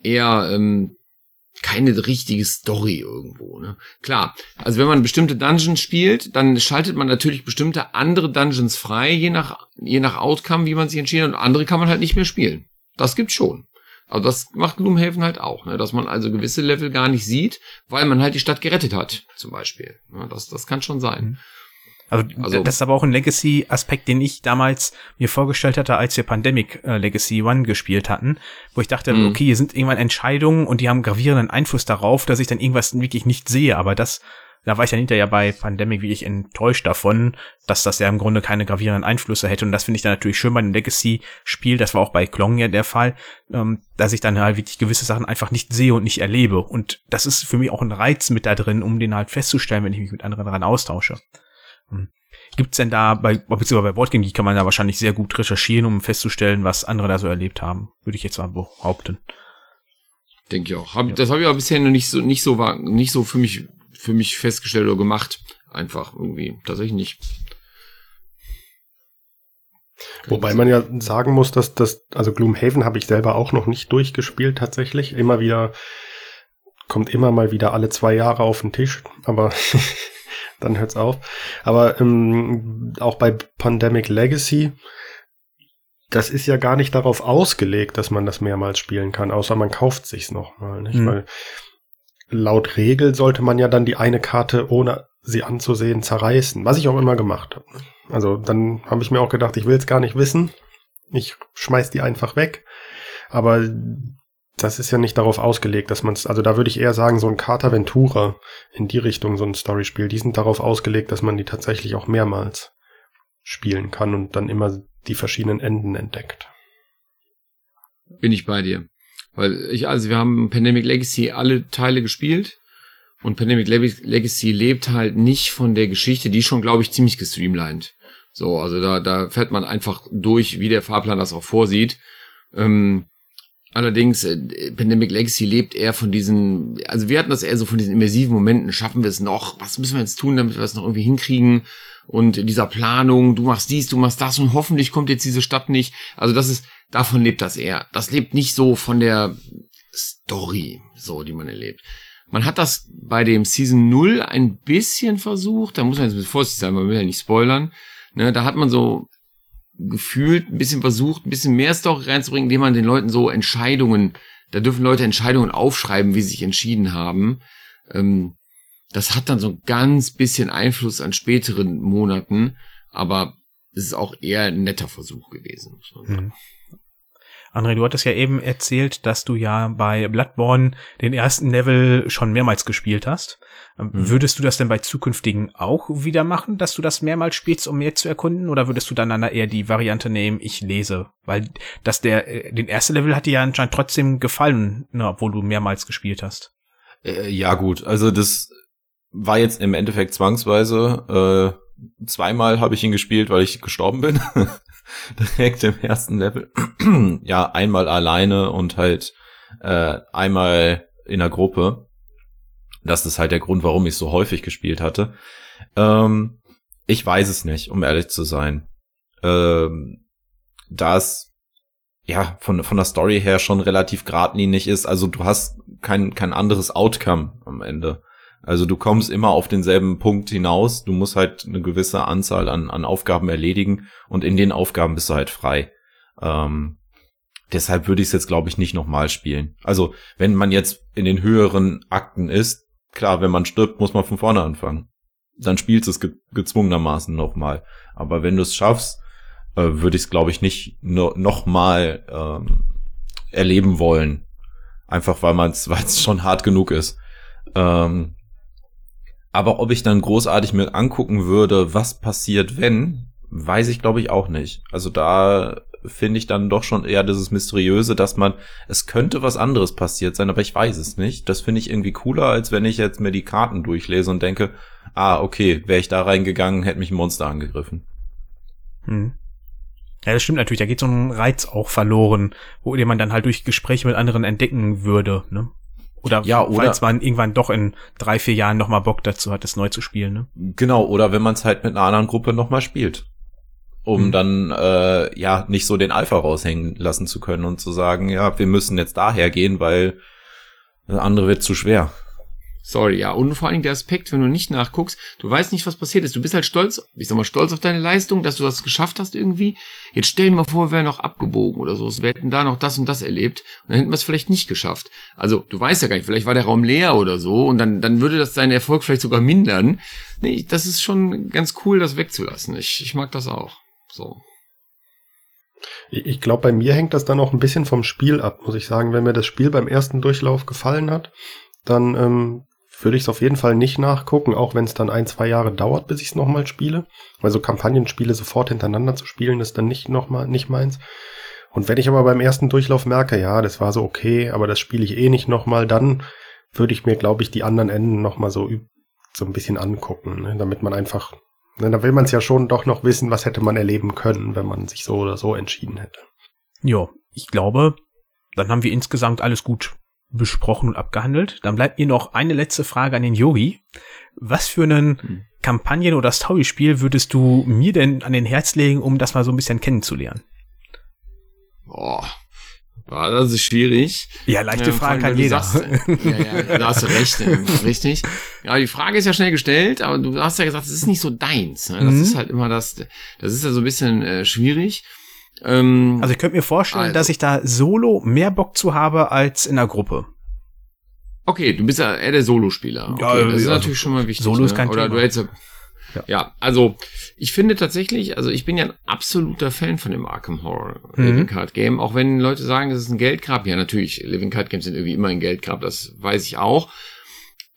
eher ähm, keine richtige Story irgendwo. Ne? Klar, also wenn man bestimmte Dungeons spielt, dann schaltet man natürlich bestimmte andere Dungeons frei, je nach, je nach Outcome, wie man sich entschieden hat, und andere kann man halt nicht mehr spielen. Das gibt's schon. Aber das macht Gloomhaven halt auch, ne? dass man also gewisse Level gar nicht sieht, weil man halt die Stadt gerettet hat, zum Beispiel. Ja, das, das kann schon sein. Mhm. Also, also das ist aber auch ein Legacy-Aspekt, den ich damals mir vorgestellt hatte, als wir Pandemic äh, Legacy One gespielt hatten, wo ich dachte, mhm. okay, hier sind irgendwann Entscheidungen und die haben gravierenden Einfluss darauf, dass ich dann irgendwas wirklich nicht sehe, aber das da war ich dann hinterher bei Pandemic wirklich enttäuscht davon, dass das ja im Grunde keine gravierenden Einflüsse hätte. Und das finde ich dann natürlich schön bei dem Legacy-Spiel, das war auch bei Klong ja der Fall, ähm, dass ich dann halt wirklich gewisse Sachen einfach nicht sehe und nicht erlebe. Und das ist für mich auch ein Reiz mit da drin, um den halt festzustellen, wenn ich mich mit anderen daran austausche. Hm. Gibt's denn da bei, beziehungsweise bei Boardgame kann man da wahrscheinlich sehr gut recherchieren, um festzustellen, was andere da so erlebt haben, würde ich jetzt mal behaupten. Denke ich auch. Hab, ja. Das habe ich aber bisher noch nicht so, nicht so war, nicht so für mich für mich festgestellt oder gemacht. Einfach irgendwie. Tatsächlich nicht. Wobei man ja sagen muss, dass das, also Gloomhaven habe ich selber auch noch nicht durchgespielt tatsächlich. Immer wieder, kommt immer mal wieder alle zwei Jahre auf den Tisch, aber dann hört's auf. Aber ähm, auch bei Pandemic Legacy, das ist ja gar nicht darauf ausgelegt, dass man das mehrmals spielen kann, außer man kauft sich's nochmal, nicht? Mhm. Weil laut Regel sollte man ja dann die eine Karte, ohne sie anzusehen, zerreißen, was ich auch immer gemacht habe. Also dann habe ich mir auch gedacht, ich will es gar nicht wissen. Ich schmeiß die einfach weg. Aber das ist ja nicht darauf ausgelegt, dass man es, also da würde ich eher sagen, so ein Carta Ventura in die Richtung, so ein Storyspiel, die sind darauf ausgelegt, dass man die tatsächlich auch mehrmals spielen kann und dann immer die verschiedenen Enden entdeckt. Bin ich bei dir. Weil ich, also wir haben Pandemic Legacy alle Teile gespielt und Pandemic Legacy lebt halt nicht von der Geschichte, die schon, glaube ich, ziemlich gestreamlined. So, also da, da fährt man einfach durch, wie der Fahrplan das auch vorsieht. Ähm, allerdings, äh, Pandemic Legacy lebt eher von diesen, also wir hatten das eher so von diesen immersiven Momenten, schaffen wir es noch, was müssen wir jetzt tun, damit wir es noch irgendwie hinkriegen und dieser Planung, du machst dies, du machst das und hoffentlich kommt jetzt diese Stadt nicht. Also das ist, davon lebt das eher. Das lebt nicht so von der Story, so, die man erlebt. Man hat das bei dem Season 0 ein bisschen versucht, da muss man jetzt ein bisschen vorsichtig sein, man will ja nicht spoilern. Ne, da hat man so gefühlt ein bisschen versucht, ein bisschen mehr Story reinzubringen, indem man den Leuten so Entscheidungen, da dürfen Leute Entscheidungen aufschreiben, wie sie sich entschieden haben. Ähm, das hat dann so ein ganz bisschen Einfluss an späteren Monaten, aber es ist auch eher ein netter Versuch gewesen. Muss man sagen. Mhm. André, du hattest ja eben erzählt, dass du ja bei Bloodborne den ersten Level schon mehrmals gespielt hast. Ähm, mhm. Würdest du das denn bei zukünftigen auch wieder machen, dass du das mehrmals spielst, um mehr zu erkunden? Oder würdest du dann eher die Variante nehmen, ich lese? Weil das der, äh, den ersten Level hat dir ja anscheinend trotzdem gefallen, ne, obwohl du mehrmals gespielt hast. Äh, ja, gut. Also das war jetzt im Endeffekt zwangsweise. Äh, zweimal habe ich ihn gespielt, weil ich gestorben bin. Direkt im ersten Level. ja, einmal alleine und halt äh, einmal in der Gruppe. Das ist halt der Grund, warum ich so häufig gespielt hatte. Ähm, ich weiß es nicht, um ehrlich zu sein. Ähm, das ja, von, von der Story her schon relativ geradlinig ist. Also du hast kein, kein anderes Outcome am Ende. Also du kommst immer auf denselben Punkt hinaus. Du musst halt eine gewisse Anzahl an, an Aufgaben erledigen und in den Aufgaben bist du halt frei. Ähm, deshalb würde ich es jetzt, glaube ich, nicht nochmal spielen. Also wenn man jetzt in den höheren Akten ist, klar, wenn man stirbt, muss man von vorne anfangen. Dann spielst du es ge gezwungenermaßen nochmal. Aber wenn du es schaffst, äh, würde ich es, glaube ich, nicht no nochmal ähm, erleben wollen. Einfach weil man es, schon hart genug ist. Ähm, aber ob ich dann großartig mir angucken würde, was passiert, wenn, weiß ich glaube ich auch nicht. Also da finde ich dann doch schon eher dieses Mysteriöse, dass man, es könnte was anderes passiert sein, aber ich weiß es nicht. Das finde ich irgendwie cooler, als wenn ich jetzt mir die Karten durchlese und denke, ah, okay, wäre ich da reingegangen, hätte mich ein Monster angegriffen. Hm. Ja, das stimmt natürlich. Da geht so ein Reiz auch verloren, wo man dann halt durch Gespräche mit anderen entdecken würde, ne? Oder, ja, oder falls man irgendwann doch in drei, vier Jahren nochmal Bock dazu hat, das neu zu spielen. Ne? Genau, oder wenn man es halt mit einer anderen Gruppe nochmal spielt. Um Hm. dann äh, ja nicht so den Alpha raushängen lassen zu können und zu sagen, ja, wir müssen jetzt daher gehen, weil das andere wird zu schwer. Sorry, ja. Und vor Dingen der Aspekt, wenn du nicht nachguckst, du weißt nicht, was passiert ist. Du bist halt stolz, ich sag mal, stolz auf deine Leistung, dass du das geschafft hast irgendwie. Jetzt stellen wir vor, wir wären noch abgebogen oder so. Wir hätten da noch das und das erlebt. Und dann hätten wir es vielleicht nicht geschafft. Also, du weißt ja gar nicht, vielleicht war der Raum leer oder so. Und dann, dann würde das deinen Erfolg vielleicht sogar mindern. Nee, das ist schon ganz cool, das wegzulassen. Ich, ich mag das auch. So. Ich, ich glaube, bei mir hängt das dann auch ein bisschen vom Spiel ab, muss ich sagen. Wenn mir das Spiel beim ersten Durchlauf gefallen hat, dann ähm, würde ich es auf jeden Fall nicht nachgucken, auch wenn es dann ein, zwei Jahre dauert, bis ich es nochmal spiele. Weil so Kampagnenspiele sofort hintereinander zu spielen, ist dann nicht nochmal nicht meins. Und wenn ich aber beim ersten Durchlauf merke, ja, das war so okay, aber das spiele ich eh nicht nochmal, dann würde ich mir, glaube ich, die anderen Enden nochmal so, so ein bisschen angucken, ne? damit man einfach, ne, da will man es ja schon doch noch wissen, was hätte man erleben können, wenn man sich so oder so entschieden hätte. Jo, ich glaube, dann haben wir insgesamt alles gut besprochen und abgehandelt. Dann bleibt mir noch eine letzte Frage an den Yogi. Was für einen Hm. Kampagnen- oder Storyspiel würdest du mir denn an den Herz legen, um das mal so ein bisschen kennenzulernen? Boah. Boah, das ist schwierig. Ja, leichte Fragen allem, kann jeder. Sagst, ja, ja, da hast du recht, äh, richtig. Ja, die Frage ist ja schnell gestellt, aber du hast ja gesagt, es ist nicht so deins. Ne? Das Mhm. ist halt immer das, das ist ja so ein bisschen äh, schwierig. Ähm, Also ich könnte mir vorstellen, Also. dass ich da solo mehr Bock zu habe als in der Gruppe. okay, du bist ja eher der Solospieler. Okay, Ja, das ist also natürlich schon mal wichtig. Solo ist ne? kein Oder Thema. du hättest ja, Ja. ja, also ich finde tatsächlich, also ich bin ja ein absoluter Fan von dem Arkham Horror Mhm. Living Card Game, auch wenn Leute sagen, das ist ein Geldgrab. Ja, natürlich, Living Card Games sind irgendwie immer ein Geldgrab, das weiß ich auch.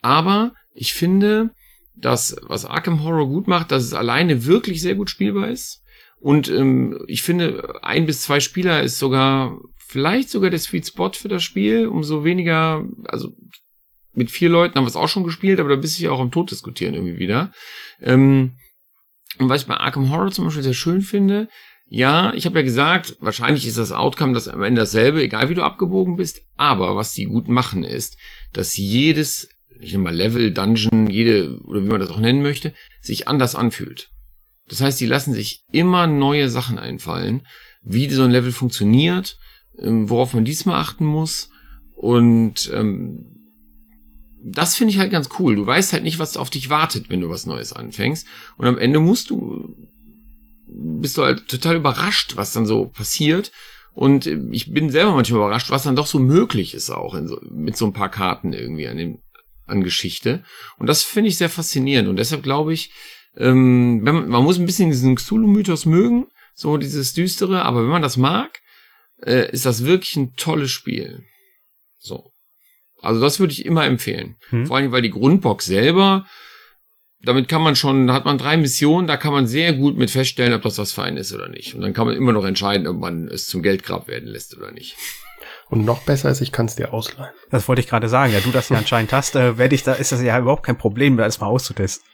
Aber ich finde, dass was Arkham Horror gut macht, dass es alleine wirklich sehr gut spielbar ist. Und ähm, ich finde, ein bis zwei Spieler ist sogar vielleicht sogar der Sweet Spot für das Spiel. Umso weniger, also mit vier Leuten haben wir es auch schon gespielt, aber da bist du ja auch am Tod diskutieren irgendwie wieder. Ähm, und was ich bei Arkham Horror zum Beispiel sehr schön finde, ja, ich habe ja gesagt, wahrscheinlich ist das Outcome das am Ende dasselbe, egal wie du abgebogen bist. Aber was die gut machen ist, dass jedes, ich nenne mal Level, Dungeon, jede, oder wie man das auch nennen möchte, sich anders anfühlt. Das heißt, die lassen sich immer neue Sachen einfallen, wie so ein Level funktioniert, ähm, worauf man diesmal achten muss. Und ähm, das finde ich halt ganz cool. Du weißt halt nicht, was auf dich wartet, wenn du was Neues anfängst. Und am Ende musst du, bist du halt total überrascht, was dann so passiert. Und äh, ich bin selber manchmal überrascht, was dann doch so möglich ist auch so, mit so ein paar Karten irgendwie an dem, an Geschichte. Und das finde ich sehr faszinierend. Und deshalb glaube ich, ähm, wenn man, man muss ein bisschen diesen Cthulhu-Mythos mögen, so dieses Düstere, aber wenn man das mag, äh, ist das wirklich ein tolles Spiel. So. Also das würde ich immer empfehlen. Hm. Vor allem, weil die Grundbox selber, damit kann man schon, da hat man drei Missionen, da kann man sehr gut mit feststellen, ob das was für einen ist oder nicht. Und dann kann man immer noch entscheiden, ob man es zum Geldgrab werden lässt oder nicht. Und noch besser ist, ich kann es dir ausleihen. Das wollte ich gerade sagen. Ja, du das ja anscheinend hast, äh, werde ich da, ist das ja überhaupt kein Problem, das mal auszutesten.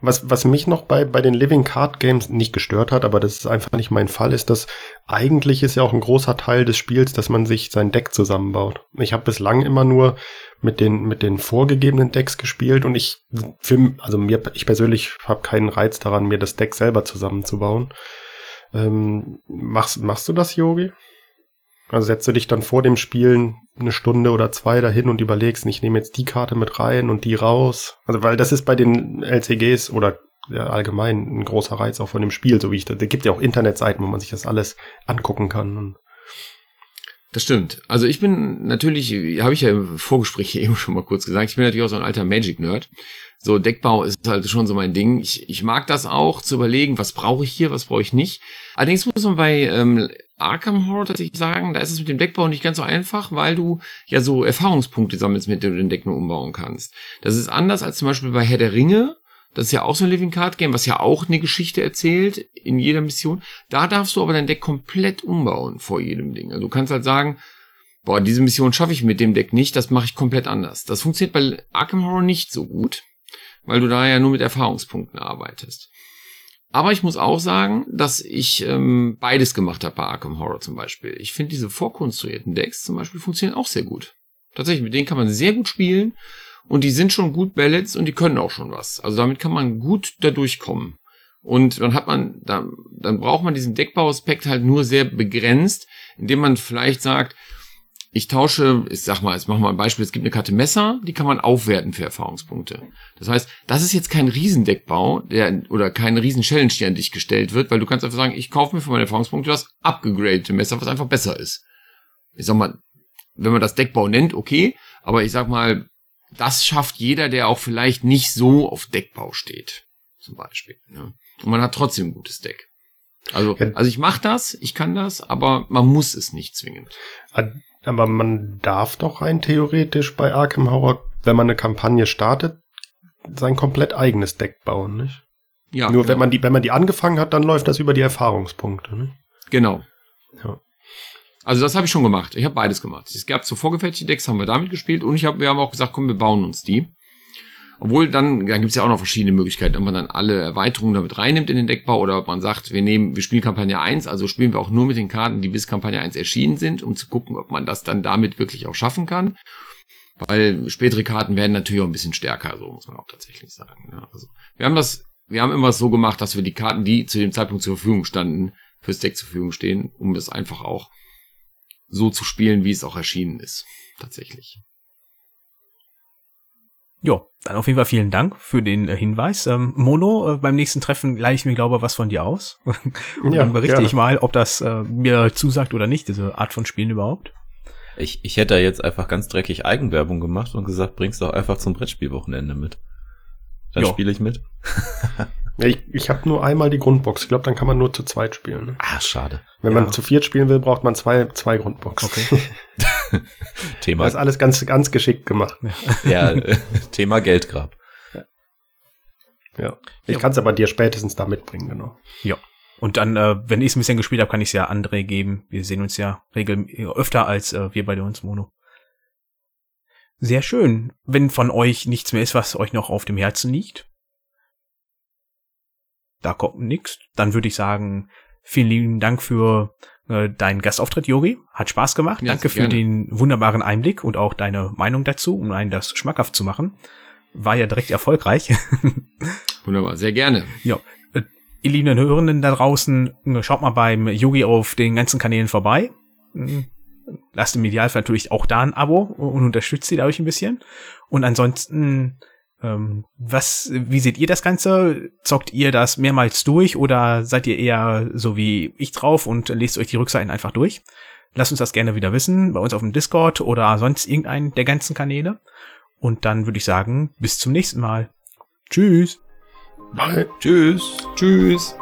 Was, was mich noch bei, bei den Living Card Games nicht gestört hat, aber das ist einfach nicht mein Fall, ist, dass eigentlich ist ja auch ein großer Teil des Spiels, dass man sich sein Deck zusammenbaut. Ich habe bislang immer nur mit den, mit den vorgegebenen Decks gespielt und ich, für, also mir, ich persönlich habe keinen Reiz daran, mir das Deck selber zusammenzubauen. Ähm, machst, machst du das, Yogi? Also setzt du dich dann vor dem Spielen eine Stunde oder zwei dahin und überlegst, ich nehme jetzt die Karte mit rein und die raus. Also weil das ist bei den LCGs oder ja, allgemein ein großer Reiz auch von dem Spiel, so wie ich da. Da gibt ja auch Internetseiten, wo man sich das alles angucken kann. Das stimmt. Also ich bin natürlich, habe ich ja im Vorgespräch eben schon mal kurz gesagt, ich bin natürlich auch so ein alter Magic-Nerd. So Deckbau ist halt schon so mein Ding. Ich, ich mag das auch, zu überlegen, was brauche ich hier, was brauche ich nicht. Allerdings muss man bei ähm, Arkham Horror tatsächlich sagen, da ist es mit dem Deckbau nicht ganz so einfach, weil du ja so Erfahrungspunkte sammelst, mit denen du den Deck nur umbauen kannst. Das ist anders als zum Beispiel bei Herr der Ringe. Das ist ja auch so ein Living Card Game, was ja auch eine Geschichte erzählt in jeder Mission. Da darfst du aber dein Deck komplett umbauen vor jedem Ding. Also du kannst halt sagen, boah, diese Mission schaffe ich mit dem Deck nicht, das mache ich komplett anders. Das funktioniert bei Arkham Horror nicht so gut weil du da ja nur mit Erfahrungspunkten arbeitest. Aber ich muss auch sagen, dass ich ähm, beides gemacht habe bei Arkham Horror zum Beispiel. Ich finde diese vorkonstruierten Decks zum Beispiel funktionieren auch sehr gut. Tatsächlich, mit denen kann man sehr gut spielen und die sind schon gut balanced und die können auch schon was. Also damit kann man gut da durchkommen. Und dann hat man, dann, dann braucht man diesen Deckbauaspekt halt nur sehr begrenzt, indem man vielleicht sagt, ich tausche, ich sag mal, jetzt machen wir ein Beispiel, es gibt eine Karte Messer, die kann man aufwerten für Erfahrungspunkte. Das heißt, das ist jetzt kein Riesendeckbau, der, oder kein Riesen-Challenge, die an dich gestellt wird, weil du kannst einfach sagen, ich kaufe mir für meine Erfahrungspunkte das abgegradete Messer, was einfach besser ist. Ich sag mal, wenn man das Deckbau nennt, okay, aber ich sag mal, das schafft jeder, der auch vielleicht nicht so auf Deckbau steht. Zum Beispiel. Ne? Und man hat trotzdem ein gutes Deck. Also, also ich mache das, ich kann das, aber man muss es nicht zwingend. Aber man darf doch rein theoretisch bei Arkham Horror, wenn man eine Kampagne startet, sein komplett eigenes Deck bauen, nicht? Ja. Nur genau. wenn man die, wenn man die angefangen hat, dann läuft das über die Erfahrungspunkte, ne? Genau. Ja. Also das habe ich schon gemacht. Ich habe beides gemacht. Es gab so vorgefertigte Decks, haben wir damit gespielt und ich hab, wir haben auch gesagt, komm, wir bauen uns die. Obwohl dann, dann gibt es ja auch noch verschiedene Möglichkeiten, ob man dann alle Erweiterungen damit reinnimmt in den Deckbau oder ob man sagt, wir nehmen, wir spielen Kampagne 1, also spielen wir auch nur mit den Karten, die bis Kampagne 1 erschienen sind, um zu gucken, ob man das dann damit wirklich auch schaffen kann. Weil spätere Karten werden natürlich auch ein bisschen stärker, so muss man auch tatsächlich sagen. Ja, also wir haben das, wir haben immer so gemacht, dass wir die Karten, die zu dem Zeitpunkt zur Verfügung standen, fürs Deck zur Verfügung stehen, um das einfach auch so zu spielen, wie es auch erschienen ist. Tatsächlich. Ja, dann auf jeden Fall vielen Dank für den äh, Hinweis. Ähm, Mono, äh, beim nächsten Treffen leih ich mir, glaube ich, was von dir aus. Und ja, dann berichte gerne. ich mal, ob das äh, mir zusagt oder nicht, diese Art von Spielen überhaupt. Ich, ich hätte jetzt einfach ganz dreckig Eigenwerbung gemacht und gesagt, bring's doch einfach zum Brettspielwochenende mit. Dann spiele ich mit. ich ich habe nur einmal die Grundbox. Ich glaube, dann kann man nur zu zweit spielen. Ne? Ah, schade. Wenn ja. man zu viert spielen will, braucht man zwei, zwei Grundboxen. Okay. Thema. Das ist alles ganz, ganz geschickt gemacht. Ja, Thema Geldgrab. Ja. ja. Ich ja. kann es aber dir spätestens da mitbringen, genau. Ja. Und dann, äh, wenn ich es ein bisschen gespielt habe, kann ich es ja André geben. Wir sehen uns ja regelmäßig öfter als äh, wir bei uns Mono. Sehr schön. Wenn von euch nichts mehr ist, was euch noch auf dem Herzen liegt, da kommt nichts, dann würde ich sagen, vielen lieben Dank für äh, deinen Gastauftritt, Yogi. Hat Spaß gemacht. Ja, Danke für gerne. den wunderbaren Einblick und auch deine Meinung dazu, um einen das schmackhaft zu machen. War ja direkt erfolgreich. Wunderbar, sehr gerne. Ja. Äh, ihr lieben Hörenden da draußen, schaut mal beim Yogi auf den ganzen Kanälen vorbei. Lasst im Idealfall natürlich auch da ein Abo und unterstützt sie dadurch ein bisschen. Und ansonsten, ähm, was, wie seht ihr das Ganze? Zockt ihr das mehrmals durch oder seid ihr eher so wie ich drauf und lest euch die Rückseiten einfach durch? Lasst uns das gerne wieder wissen, bei uns auf dem Discord oder sonst irgendeinen der ganzen Kanäle. Und dann würde ich sagen, bis zum nächsten Mal. Tschüss. Bye. Tschüss. Tschüss.